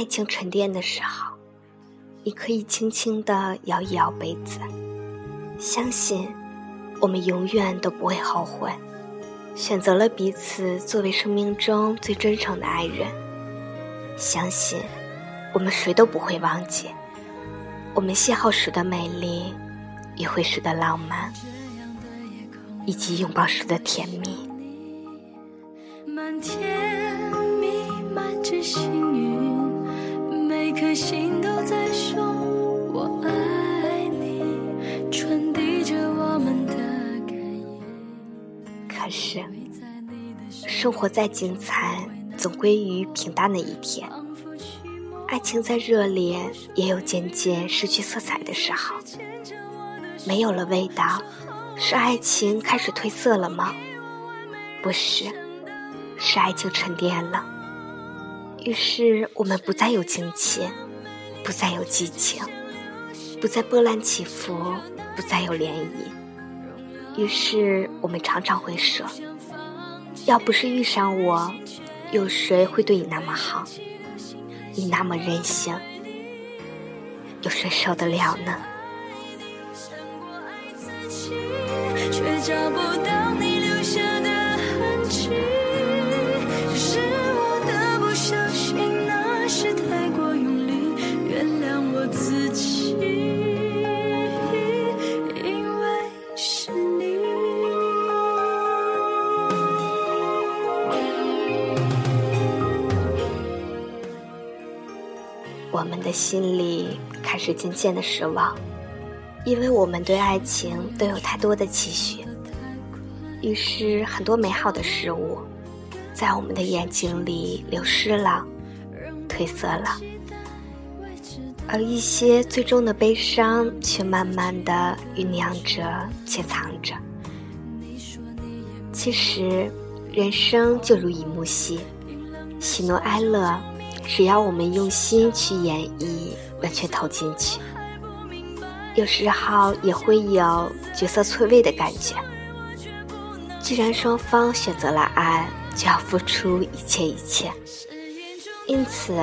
爱情沉淀的时候，你可以轻轻地摇一摇杯子，相信我们永远都不会后悔，选择了彼此作为生命中最真诚的爱人。相信我们谁都不会忘记我们邂逅时的美丽，约会时的浪漫，以及拥抱时的甜蜜。满天心都在说我爱你，传递着我们的感应。可是，生活再精彩，总归于平淡的一天。爱情再热烈，也有渐渐失去色彩的时候。没有了味道，是爱情开始褪色了吗？不是。是爱情沉淀了，于是我们不再有惊奇，不再有激情，不再波澜起伏，不再有涟漪。于是我们常常会说：要不是遇上我，有谁会对你那么好？你那么任性，有谁受得了呢？却找不到我们的心里开始渐渐的失望，因为我们对爱情都有太多的期许，于是很多美好的事物在我们的眼睛里流失了，褪色了，而一些最终的悲伤却慢慢的酝酿着，且藏着。其实，人生就如一幕戏，喜怒哀乐。只要我们用心去演绎，完全投进去，有时候也会有角色错位的感觉。既然双方选择了爱，就要付出一切一切。因此，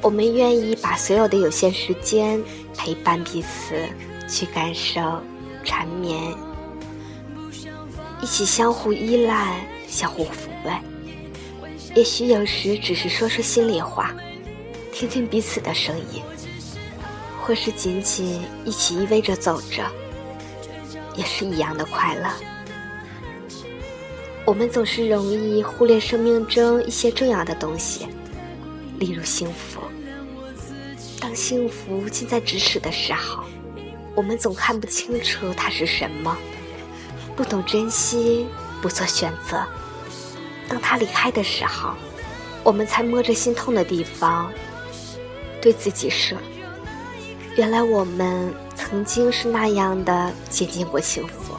我们愿意把所有的有限时间陪伴彼此，去感受缠绵，一起相互依赖，相互抚慰。也许有时只是说说心里话，听听彼此的声音，或是仅仅一起依偎着走着，也是一样的快乐。我们总是容易忽略生命中一些重要的东西，例如幸福。当幸福近在咫尺的时候，我们总看不清楚它是什么，不懂珍惜，不做选择。当他离开的时候，我们才摸着心痛的地方，对自己说：“原来我们曾经是那样的接近过幸福，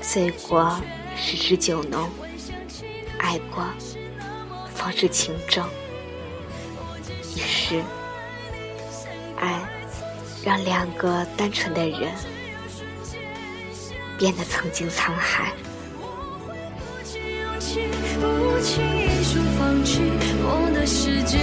醉过十之酒浓，爱过方知情重。于是，爱让两个单纯的人变得曾经沧海。”不轻易说放弃，我的世界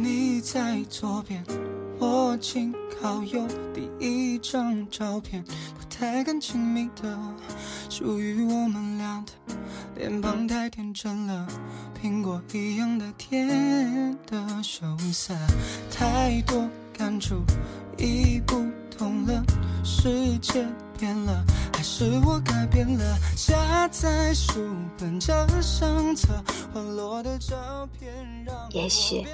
你在左边，我紧靠右。第一张照片，不太敢亲密的，属于我们俩。的，脸庞太天真了，苹果一样的甜的羞涩，太多感触已不同了，世界变了，还是我改变了？夹在书本这相册，滑落的照片让也许。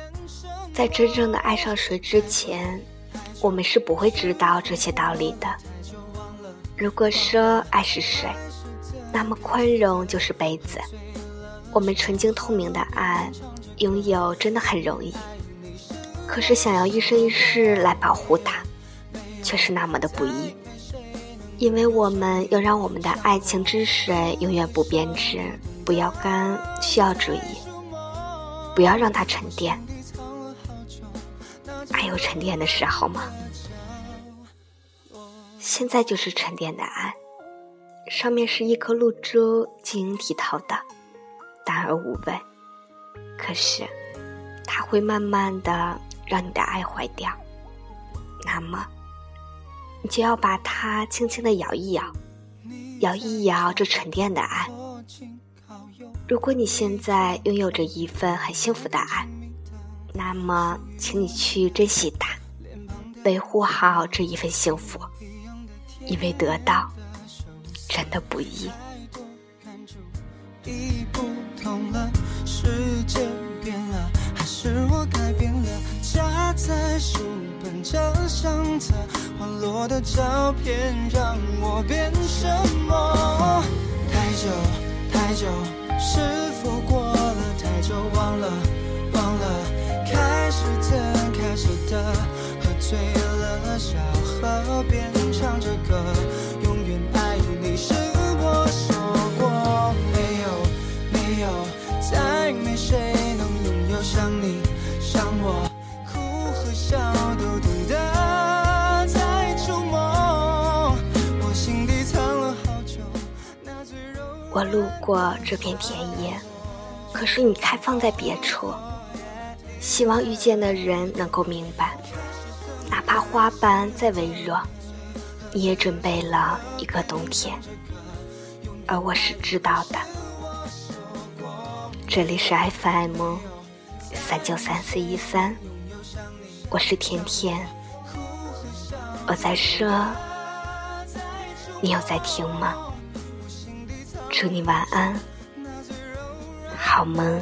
在真正的爱上谁之前，我们是不会知道这些道理的。如果说爱是水，那么宽容就是杯子。我们纯净透明的爱，拥有真的很容易，可是想要一生一世来保护它，却是那么的不易。因为我们要让我们的爱情之水永远不变质、不要干，需要注意，不要让它沉淀。爱有沉淀的时候吗？现在就是沉淀的爱，上面是一颗露珠，晶莹剔透的，淡而无味。可是，它会慢慢的让你的爱坏掉。那么。你就要把它轻轻的摇一摇，摇一摇这沉淀的爱。如果你现在拥有着一份很幸福的爱，那么请你去珍惜它，维护好这一份幸福，因为得到真的不易。相册滑落的照片让我变什么？太久太久，是否过了太久？忘了忘了，开始怎开始的，喝醉了小河边路过这片田野，可是你开放在别处。希望遇见的人能够明白，哪怕花瓣再微弱，你也准备了一个冬天。而我是知道的。这里是 FM 三九三四一三，我是甜甜。我在说，你有在听吗？祝你晚安，好梦。